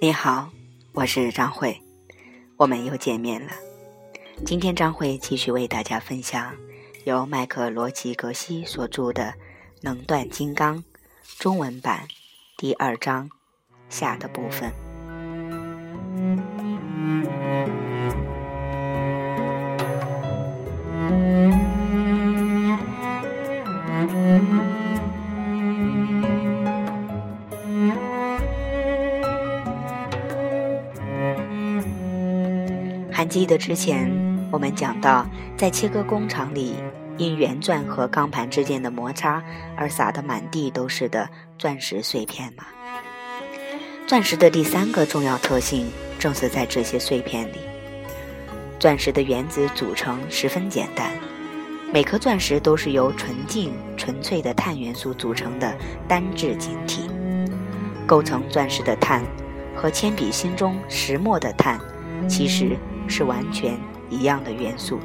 你好，我是张慧，我们又见面了。今天张慧继续为大家分享由麦克罗奇格西所著的《能断金刚》中文版第二章下的部分。记得之前我们讲到，在切割工厂里，因圆钻和钢盘之间的摩擦而撒得满地都是的钻石碎片吗？钻石的第三个重要特性正是在这些碎片里。钻石的原子组成十分简单，每颗钻石都是由纯净纯粹的碳元素组成的单质晶体。构成钻石的碳和铅笔芯中石墨的碳，其实。是完全一样的元素。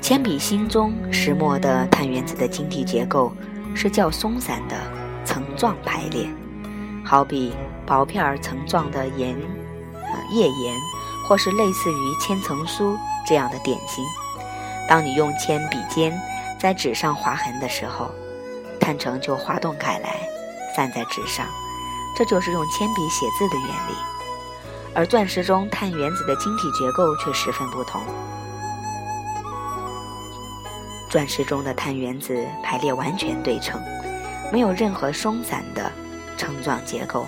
铅笔芯中石墨的碳原子的晶体结构是较松散的层状排列，好比薄片层状的盐、呃页岩，或是类似于千层酥这样的点心。当你用铅笔尖在纸上划痕的时候，碳层就滑动开来。散在纸上，这就是用铅笔写字的原理。而钻石中碳原子的晶体结构却十分不同。钻石中的碳原子排列完全对称，没有任何松散的层状结构，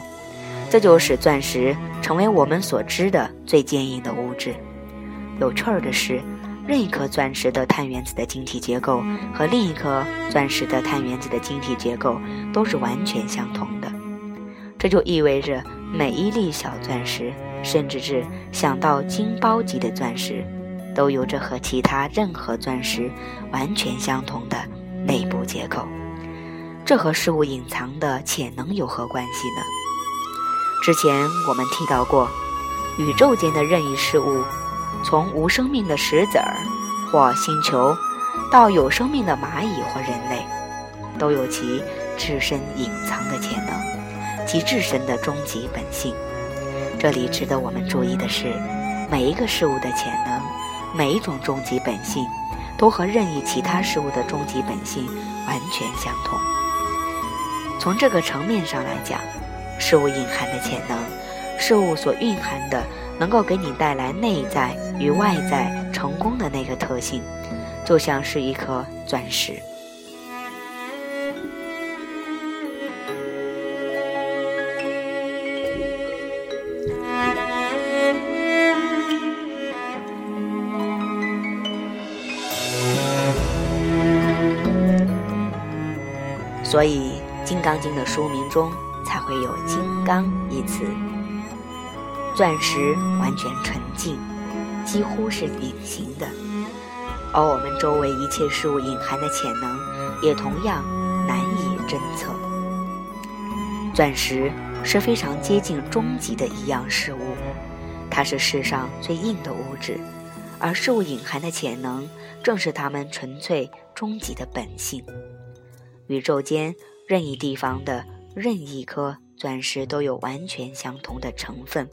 这就使钻石成为我们所知的最坚硬的物质。有趣儿的是，任一颗钻石的碳原子的晶体结构和另一颗钻石的碳原子的晶体结构。都是完全相同的，这就意味着每一粒小钻石，甚至是想到晶包级的钻石，都有着和其他任何钻石完全相同的内部结构。这和事物隐藏的潜能有何关系呢？之前我们提到过，宇宙间的任意事物，从无生命的石子儿或星球，到有生命的蚂蚁或人类，都有其。自身隐藏的潜能及自身的终极本性。这里值得我们注意的是，每一个事物的潜能，每一种终极本性，都和任意其他事物的终极本性完全相同。从这个层面上来讲，事物隐含的潜能，事物所蕴含的能够给你带来内在与外在成功的那个特性，就像是一颗钻石。所以，《金刚经》的书名中才会有“金刚”一词。钻石完全纯净，几乎是隐形的，而我们周围一切事物隐含的潜能，也同样难以侦测。钻石是非常接近终极的一样事物，它是世上最硬的物质，而事物隐含的潜能，正是它们纯粹终极的本性。宇宙间任意地方的任意颗钻石都有完全相同的成分，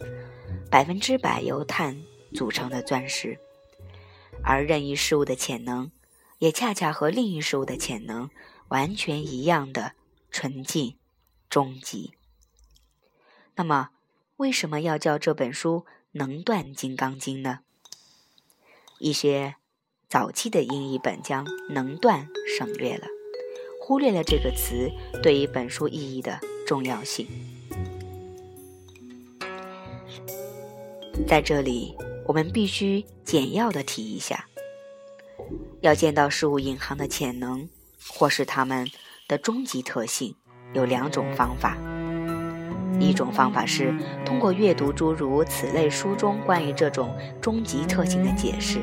百分之百由碳组成的钻石，而任意事物的潜能也恰恰和另一事物的潜能完全一样的纯净、终极。那么，为什么要叫这本书《能断金刚经》呢？一些早期的英译本将“能断”省略了。忽略了这个词对于本书意义的重要性。在这里，我们必须简要的提一下：要见到事物隐含的潜能，或是它们的终极特性，有两种方法。一种方法是通过阅读诸如此类书中关于这种终极特性的解释，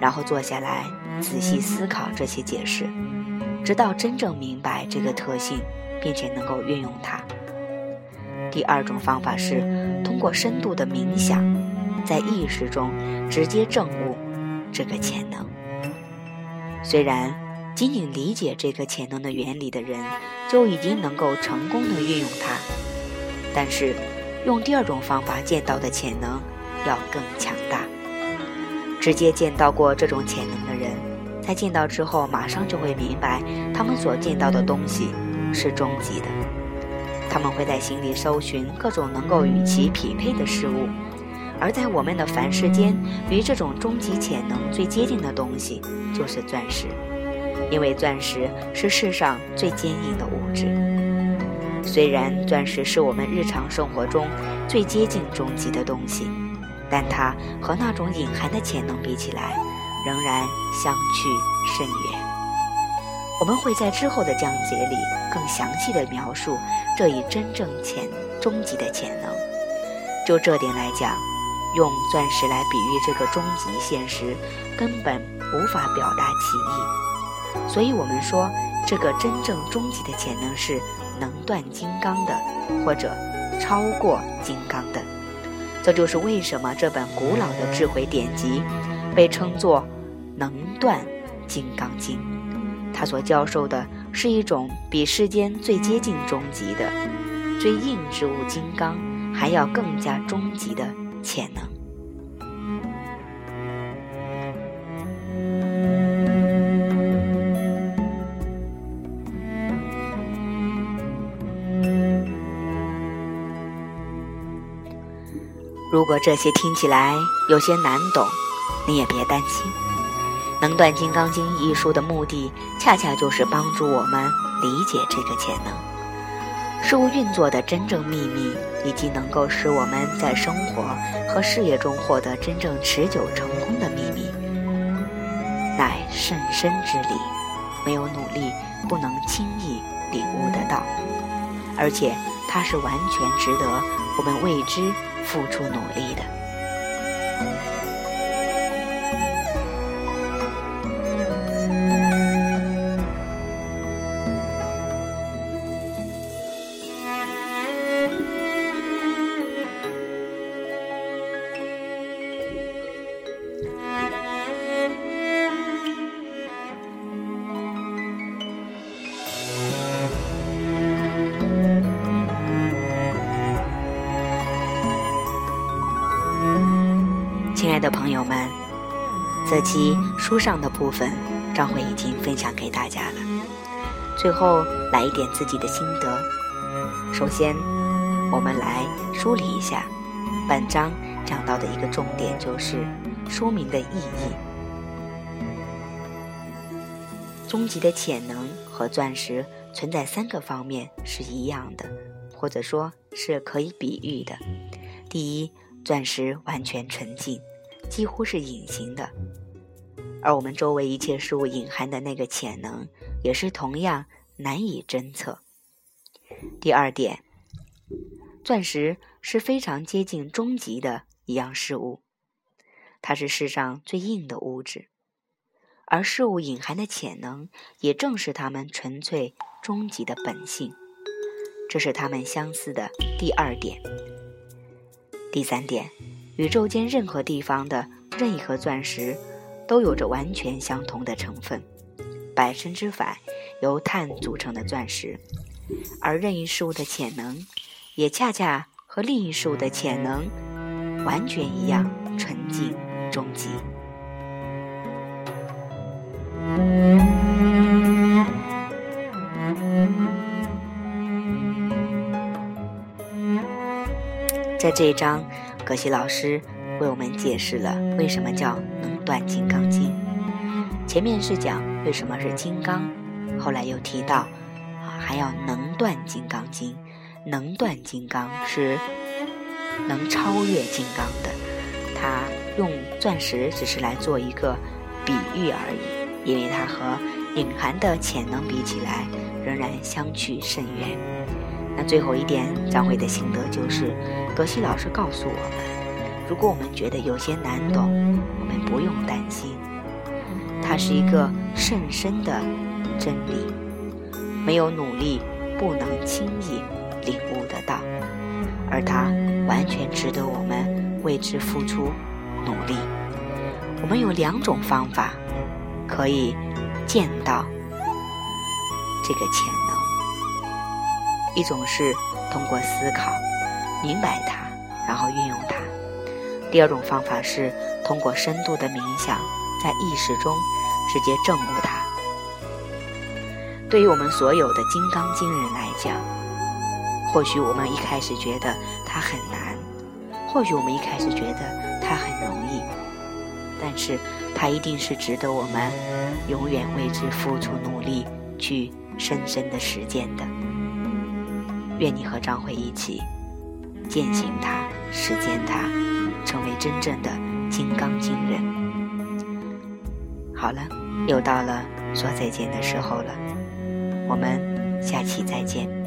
然后坐下来仔细思考这些解释。直到真正明白这个特性，并且能够运用它。第二种方法是通过深度的冥想，在意识中直接证悟这个潜能。虽然仅仅理解这个潜能的原理的人，就已经能够成功的运用它。但是，用第二种方法见到的潜能要更强大。直接见到过这种潜能的人，在见到之后，马上就会明白，他们所见到的东西是终极的。他们会在心里搜寻各种能够与其匹配的事物，而在我们的凡世间，与这种终极潜能最接近的东西就是钻石，因为钻石是世上最坚硬的物质。虽然钻石是我们日常生活中最接近终极的东西，但它和那种隐含的潜能比起来，仍然相去甚远。我们会在之后的讲解里更详细的描述这一真正潜终极的潜能。就这点来讲，用钻石来比喻这个终极现实，根本无法表达其意。所以我们说，这个真正终极的潜能是能断金刚的，或者超过金刚的。这就是为什么这本古老的智慧典籍被称作《能断金刚经》。他所教授的是一种比世间最接近终极的、最硬之物金刚还要更加终极的潜能。如果这些听起来有些难懂，你也别担心。《能断金刚经》一书的目的，恰恰就是帮助我们理解这个潜能、事物运作的真正秘密，以及能够使我们在生活和事业中获得真正持久成功的秘密，乃甚深之理，没有努力不能轻易领悟得到，而且它是完全值得我们为之付出努力的。爱的朋友们，这期书上的部分，张慧已经分享给大家了。最后来一点自己的心得。首先，我们来梳理一下本章讲到的一个重点，就是书名的意义。终极的潜能和钻石存在三个方面是一样的，或者说是可以比喻的。第一，钻石完全纯净，几乎是隐形的，而我们周围一切事物隐含的那个潜能，也是同样难以侦测。第二点，钻石是非常接近终极的一样事物，它是世上最硬的物质，而事物隐含的潜能，也正是它们纯粹终极的本性，这是它们相似的第二点。第三点，宇宙间任何地方的任意颗钻石，都有着完全相同的成分，百分之百由碳组成的钻石，而任意事物的潜能，也恰恰和另一事物的潜能完全一样，纯净终极。在这一章，葛西老师为我们解释了为什么叫能断金刚经。前面是讲为什么是金刚，后来又提到啊还要能断金刚经。能断金刚是能超越金刚的。他用钻石只是来做一个比喻而已，因为它和隐含的潜能比起来，仍然相去甚远。那最后一点，张慧的心得就是，格西老师告诉我们，如果我们觉得有些难懂，我们不用担心，它是一个甚深的真理，没有努力不能轻易领悟得到，而它完全值得我们为之付出努力。我们有两种方法可以见到这个潜能。一种是通过思考明白它，然后运用它；第二种方法是通过深度的冥想，在意识中直接证悟它。对于我们所有的金刚经人来讲，或许我们一开始觉得它很难，或许我们一开始觉得它很容易，但是它一定是值得我们永远为之付出努力，去深深的实践的。愿你和张慧一起践行它，实践它，成为真正的金刚经人。好了，又到了说再见的时候了。我们下期再见。